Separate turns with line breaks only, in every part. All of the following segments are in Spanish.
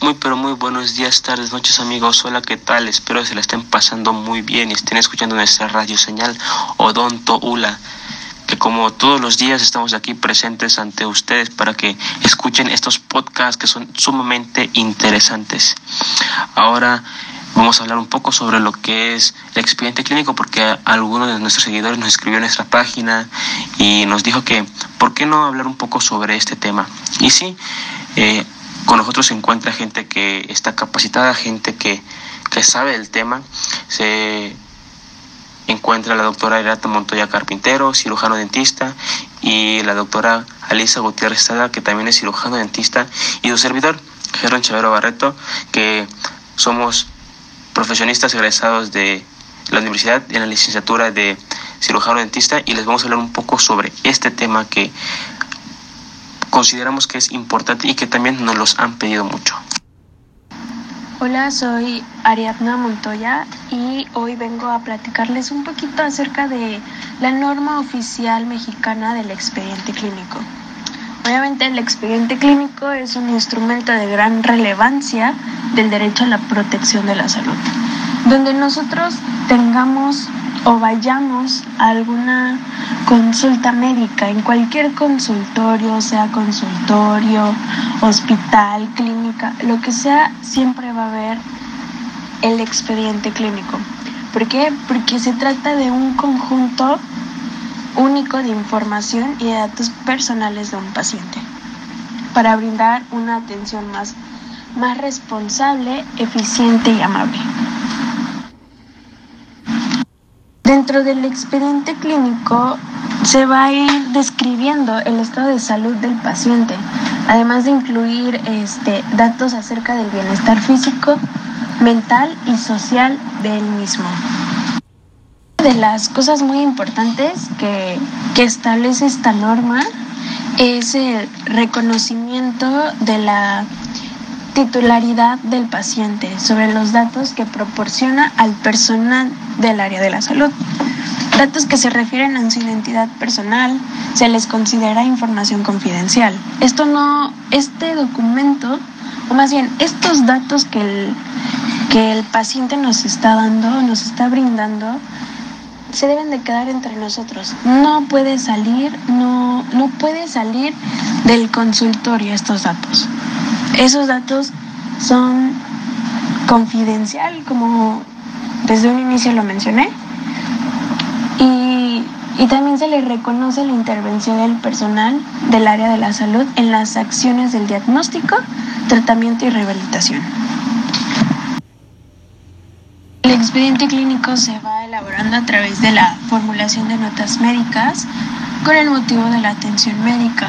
Muy pero muy buenos días, tardes, noches amigos. Hola, ¿qué tal? Espero se la estén pasando muy bien y estén escuchando nuestra radio señal Odonto Ula. Que como todos los días estamos aquí presentes ante ustedes para que escuchen estos podcasts que son sumamente interesantes. Ahora vamos a hablar un poco sobre lo que es el expediente clínico porque algunos de nuestros seguidores nos escribió en nuestra página y nos dijo que ¿por qué no hablar un poco sobre este tema? Y sí, eh, con nosotros se encuentra gente que está capacitada, gente que, sabe del tema. Se encuentra la doctora Irata Montoya Carpintero, cirujano dentista, y la doctora Alisa Gutiérrez Sada, que también es cirujano dentista, y su servidor, Gerón Chavero Barreto, que somos profesionistas egresados de la universidad en la licenciatura de cirujano dentista y les vamos a hablar un poco sobre este tema que consideramos que es importante y que también nos los han pedido mucho.
Hola, soy Ariadna Montoya y hoy vengo a platicarles un poquito acerca de la norma oficial mexicana del expediente clínico. Obviamente el expediente clínico es un instrumento de gran relevancia del derecho a la protección de la salud, donde nosotros tengamos o vayamos a alguna consulta médica, en cualquier consultorio, sea consultorio, hospital, clínica, lo que sea, siempre va a haber el expediente clínico. ¿Por qué? Porque se trata de un conjunto único de información y de datos personales de un paciente para brindar una atención más, más responsable, eficiente y amable. Dentro del expediente clínico se va a ir describiendo el estado de salud del paciente, además de incluir este, datos acerca del bienestar físico, mental y social del mismo. Una de las cosas muy importantes que, que establece esta norma es el reconocimiento de la titularidad del paciente sobre los datos que proporciona al personal del área de la salud. Datos que se refieren a su identidad personal se les considera información confidencial. Esto no, este documento, o más bien estos datos que el, que el paciente nos está dando, nos está brindando, se deben de quedar entre nosotros. No puede salir, no, no puede salir del consultorio estos datos. Esos datos son confidencial, como desde un inicio lo mencioné, y, y también se le reconoce la intervención del personal del área de la salud en las acciones del diagnóstico, tratamiento y rehabilitación. El expediente clínico se va elaborando a través de la formulación de notas médicas con el motivo de la atención médica,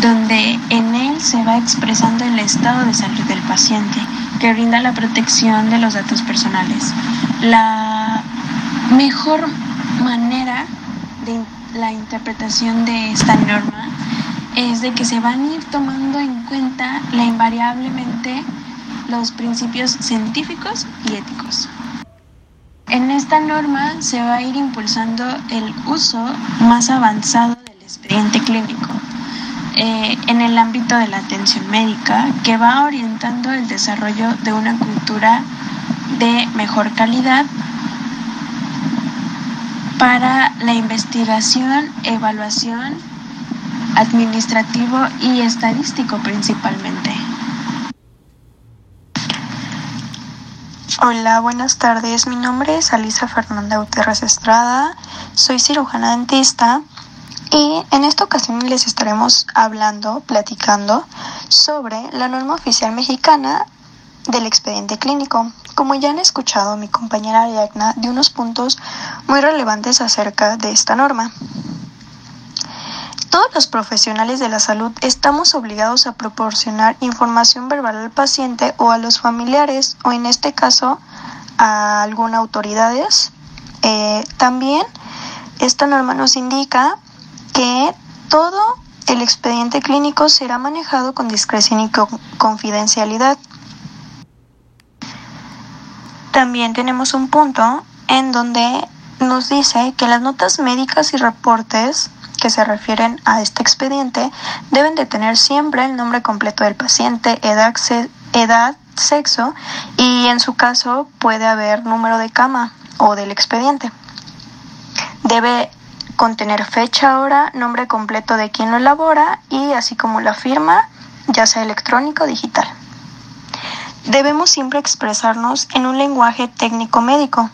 donde en él se va expresando el estado de salud del paciente, que brinda la protección de los datos personales. La mejor manera de la interpretación de esta norma es de que se van a ir tomando en cuenta la invariablemente los principios científicos y éticos. En esta norma se va a ir impulsando el uso más avanzado del expediente clínico eh, en el ámbito de la atención médica que va orientando el desarrollo de una cultura de mejor calidad para la investigación, evaluación, administrativo y estadístico principalmente.
Hola, buenas tardes. Mi nombre es Alisa Fernanda Gutiérrez Estrada. Soy cirujana dentista y en esta ocasión les estaremos hablando, platicando sobre la norma oficial mexicana del expediente clínico. Como ya han escuchado mi compañera Ariadna de unos puntos muy relevantes acerca de esta norma. Todos los profesionales de la salud estamos obligados a proporcionar información verbal al paciente o a los familiares o en este caso a algunas autoridades. Eh, también esta norma nos indica que todo el expediente clínico será manejado con discreción y confidencialidad. También tenemos un punto en donde nos dice que las notas médicas y reportes que se refieren a este expediente deben de tener siempre el nombre completo del paciente, edad, edad, sexo y en su caso puede haber número de cama o del expediente. Debe contener fecha, hora, nombre completo de quien lo elabora y así como la firma, ya sea electrónico o digital. Debemos siempre expresarnos en un lenguaje técnico médico.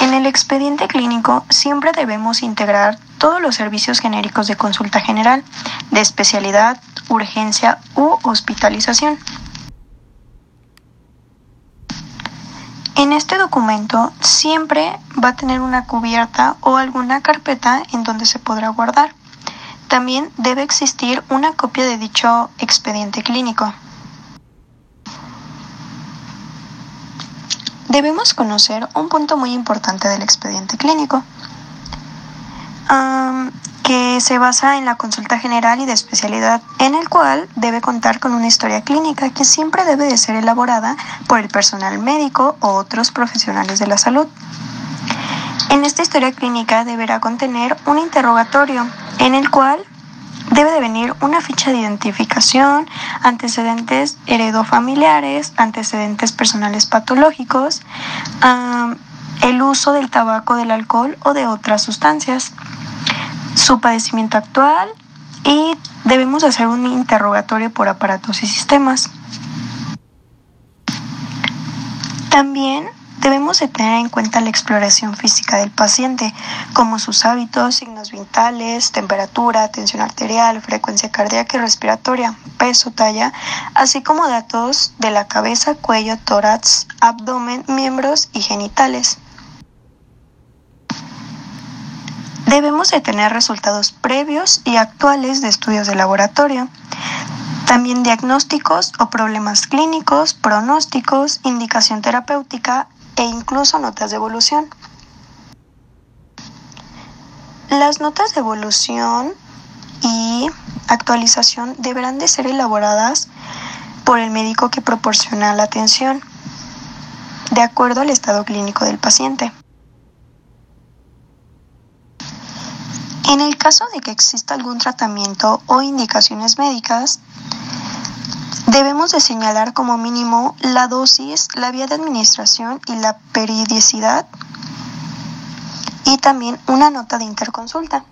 En el expediente clínico siempre debemos integrar todos los servicios genéricos de consulta general, de especialidad, urgencia u hospitalización. En este documento siempre va a tener una cubierta o alguna carpeta en donde se podrá guardar. También debe existir una copia de dicho expediente clínico. Debemos conocer un punto muy importante del expediente clínico que se basa en la consulta general y de especialidad, en el cual debe contar con una historia clínica que siempre debe de ser elaborada por el personal médico o otros profesionales de la salud. En esta historia clínica deberá contener un interrogatorio en el cual debe de venir una ficha de identificación, antecedentes heredofamiliares, antecedentes personales patológicos, el uso del tabaco, del alcohol o de otras sustancias su padecimiento actual y debemos hacer un interrogatorio por aparatos y sistemas. También debemos de tener en cuenta la exploración física del paciente, como sus hábitos, signos vitales, temperatura, tensión arterial, frecuencia cardíaca y respiratoria, peso, talla, así como datos de la cabeza, cuello, tórax, abdomen, miembros y genitales. Debemos de tener resultados previos y actuales de estudios de laboratorio, también diagnósticos o problemas clínicos, pronósticos, indicación terapéutica e incluso notas de evolución. Las notas de evolución y actualización deberán de ser elaboradas por el médico que proporciona la atención, de acuerdo al estado clínico del paciente. En el caso de que exista algún tratamiento o indicaciones médicas, debemos de señalar como mínimo la dosis, la vía de administración y la periodicidad y también una nota de interconsulta.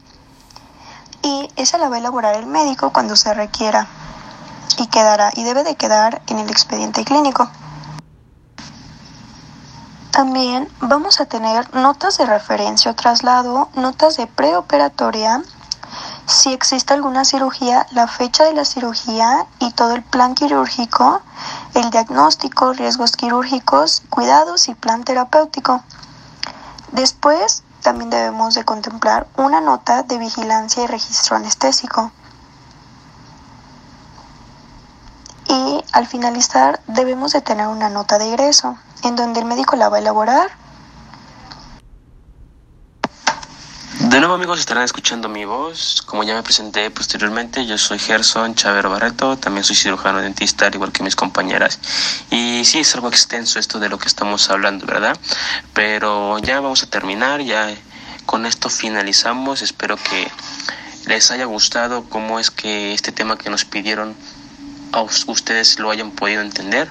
Y esa la va a elaborar el médico cuando se requiera y quedará y debe de quedar en el expediente clínico. También vamos a tener notas de referencia o traslado, notas de preoperatoria, si existe alguna cirugía, la fecha de la cirugía y todo el plan quirúrgico, el diagnóstico, riesgos quirúrgicos, cuidados y plan terapéutico. Después, también debemos de contemplar una nota de vigilancia y registro anestésico. Y al finalizar debemos de tener una nota de egreso en donde el médico la va a elaborar.
De nuevo amigos estarán escuchando mi voz. Como ya me presenté posteriormente, yo soy Gerson Chavero Barreto, también soy cirujano dentista, al igual que mis compañeras. Y sí, es algo extenso esto de lo que estamos hablando, ¿verdad? Pero ya vamos a terminar, ya con esto finalizamos. Espero que les haya gustado cómo es que este tema que nos pidieron a ustedes lo hayan podido entender.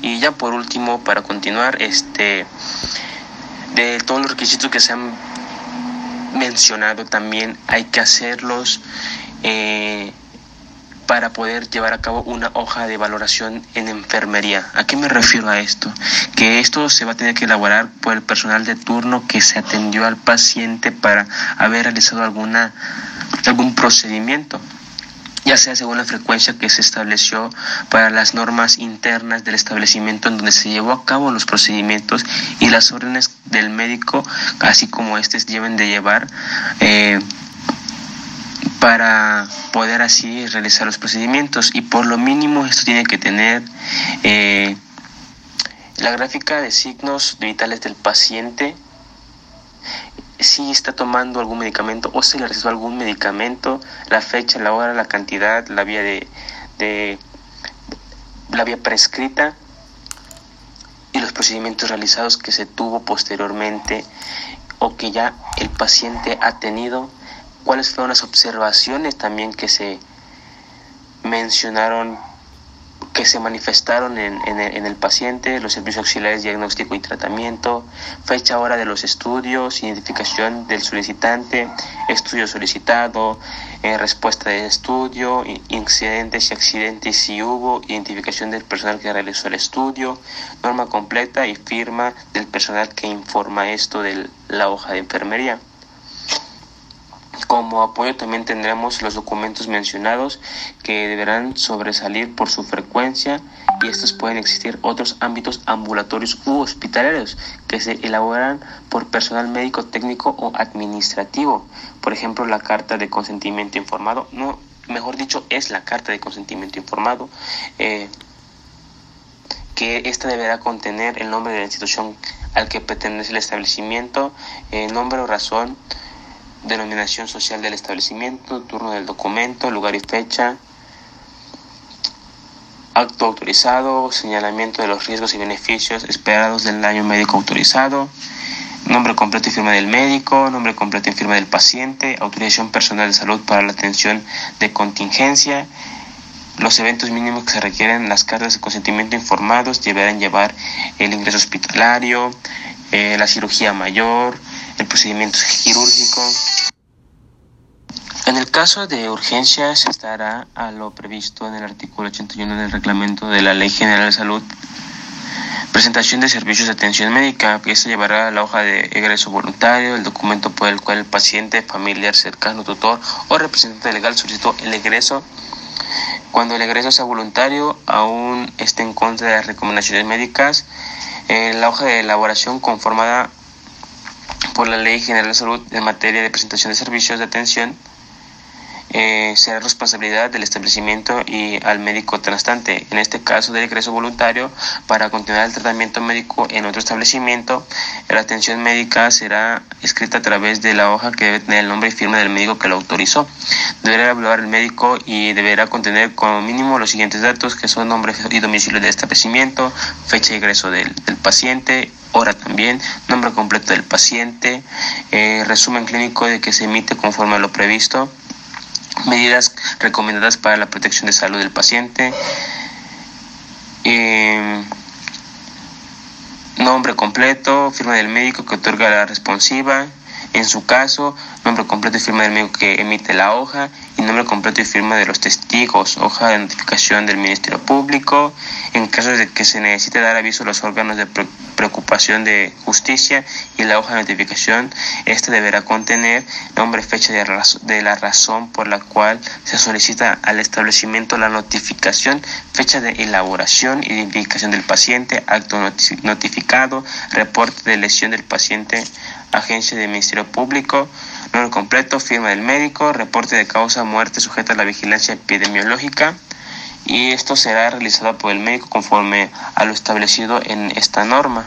Y ya por último, para continuar, este de todos los requisitos que se han mencionado también hay que hacerlos eh, para poder llevar a cabo una hoja de valoración en enfermería. ¿A qué me refiero a esto? Que esto se va a tener que elaborar por el personal de turno que se atendió al paciente para haber realizado alguna algún procedimiento ya sea según la frecuencia que se estableció para las normas internas del establecimiento en donde se llevó a cabo los procedimientos y las órdenes del médico, así como estos deben de llevar eh, para poder así realizar los procedimientos. Y por lo mínimo esto tiene que tener eh, la gráfica de signos vitales del paciente si está tomando algún medicamento o se le recetó algún medicamento, la fecha, la hora, la cantidad, la vía de, de la vía prescrita y los procedimientos realizados que se tuvo posteriormente o que ya el paciente ha tenido, cuáles fueron las observaciones también que se mencionaron que se manifestaron en, en, el, paciente, los servicios auxiliares, diagnóstico y tratamiento, fecha, hora de los estudios, identificación del solicitante, estudio solicitado, eh, respuesta del estudio, incidentes y accidentes si hubo, identificación del personal que realizó el estudio, norma completa y firma del personal que informa esto de la hoja de enfermería. Como apoyo también tendremos los documentos mencionados que deberán sobresalir por su frecuencia y estos pueden existir otros ámbitos ambulatorios u hospitalarios que se elaboran por personal médico, técnico o administrativo. Por ejemplo, la carta de consentimiento informado, no, mejor dicho, es la carta de consentimiento informado. Eh, que esta deberá contener el nombre de la institución al que pertenece el establecimiento, eh, nombre o razón denominación social del establecimiento, turno del documento, lugar y fecha, acto autorizado, señalamiento de los riesgos y beneficios esperados del año médico autorizado, nombre completo y firma del médico, nombre completo y firma del paciente, autorización personal de salud para la atención de contingencia, los eventos mínimos que se requieren, las cartas de consentimiento informados deberán llevar el ingreso hospitalario, eh, la cirugía mayor, el procedimiento quirúrgico. En el caso de urgencia se estará a lo previsto en el artículo 81 del reglamento de la Ley General de Salud. Presentación de servicios de atención médica, que se llevará la hoja de egreso voluntario, el documento por el cual el paciente, familiar, cercano, tutor o representante legal solicitó el egreso. Cuando el egreso sea voluntario, aún esté en contra de las recomendaciones médicas, eh, la hoja de elaboración conformada por la Ley General de Salud en materia de presentación de servicios de atención eh, será responsabilidad del establecimiento y al médico tratante, en este caso del egreso voluntario, para continuar el tratamiento médico en otro establecimiento. La atención médica será escrita a través de la hoja que debe tener el nombre y firma del médico que lo autorizó. Deberá evaluar el médico y deberá contener como mínimo los siguientes datos que son nombre y domicilio del establecimiento, fecha de ingreso del, paciente, hora también, nombre completo del paciente, eh, resumen clínico de que se emite conforme a lo previsto, medidas recomendadas para la protección de salud del paciente, eh, nombre completo, firma del médico que otorga la responsiva, en su caso, nombre completo y firma del médico que emite la hoja y nombre completo y firma de los testigos, hoja de notificación del Ministerio Público, en caso de que se necesite dar aviso a los órganos de preocupación de justicia y la hoja de notificación, esta deberá contener nombre, fecha de, de la razón por la cual se solicita al establecimiento la notificación, fecha de elaboración, identificación del paciente, acto notificado, reporte de lesión del paciente, agencia del Ministerio Público, nombre completo, firma del médico, reporte de causa muerte sujeta a la vigilancia epidemiológica y esto será realizado por el médico conforme a lo establecido en esta norma.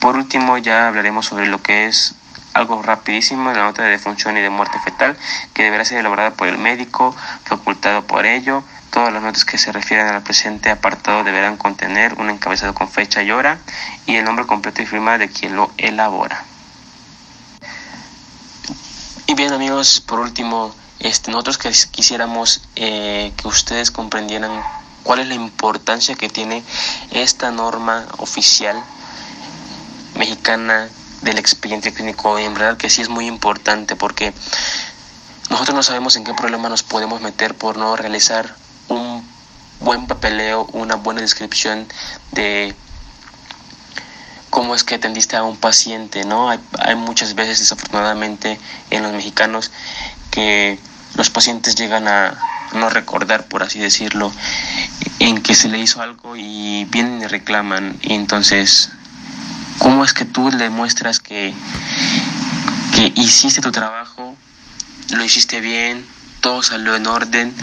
Por último ya hablaremos sobre lo que es algo rapidísimo, la nota de defunción y de muerte fetal, que deberá ser elaborada por el médico, facultado por ello. Todas las notas que se refieran al presente apartado deberán contener un encabezado con fecha y hora y el nombre completo y firma de quien lo elabora. Bien amigos, por último, este, nosotros quisiéramos eh, que ustedes comprendieran cuál es la importancia que tiene esta norma oficial mexicana del expediente clínico. En verdad que sí es muy importante porque nosotros no sabemos en qué problema nos podemos meter por no realizar un buen papeleo, una buena descripción de cómo es que atendiste a un paciente, ¿no? Hay, hay muchas veces, desafortunadamente, en los mexicanos que los pacientes llegan a no recordar, por así decirlo, en que se le hizo algo y vienen y reclaman. Y entonces, ¿cómo es que tú le muestras que, que hiciste tu trabajo, lo hiciste bien, todo salió en orden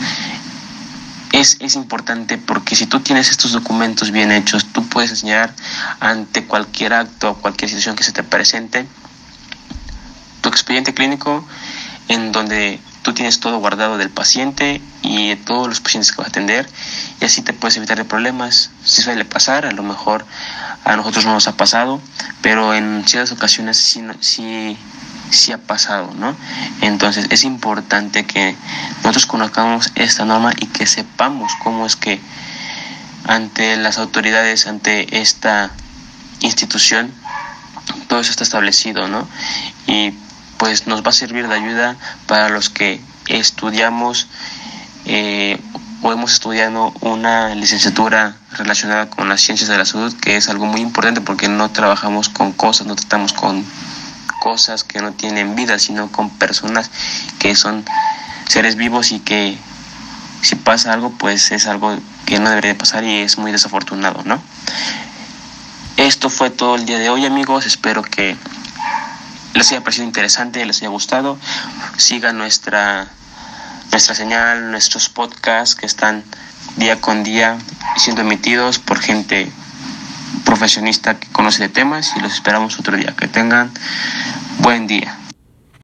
es, es importante porque si tú tienes estos documentos bien hechos, tú puedes enseñar ante cualquier acto o cualquier situación que se te presente tu expediente clínico en donde tú tienes todo guardado del paciente y de todos los pacientes que vas a atender y así te puedes evitar de problemas. Si suele pasar, a lo mejor a nosotros no nos ha pasado, pero en ciertas ocasiones sí, sí, sí ha pasado, ¿no? Entonces es importante que nosotros conozcamos esta norma y que sepamos cómo es que ante las autoridades, ante esta institución, todo eso está establecido, ¿no? Y pues nos va a servir de ayuda para los que estudiamos eh, o hemos estudiado una licenciatura relacionada con las ciencias de la salud, que es algo muy importante porque no trabajamos con cosas, no tratamos con cosas que no tienen vida, sino con personas que son seres vivos y que si pasa algo, pues es algo que no debería pasar y es muy desafortunado, ¿no? Esto fue todo el día de hoy, amigos. Espero que les haya parecido interesante, les haya gustado. Sigan nuestra nuestra señal, nuestros podcasts que están día con día siendo emitidos por gente profesionista que conoce de temas y los esperamos otro día. Que tengan buen día.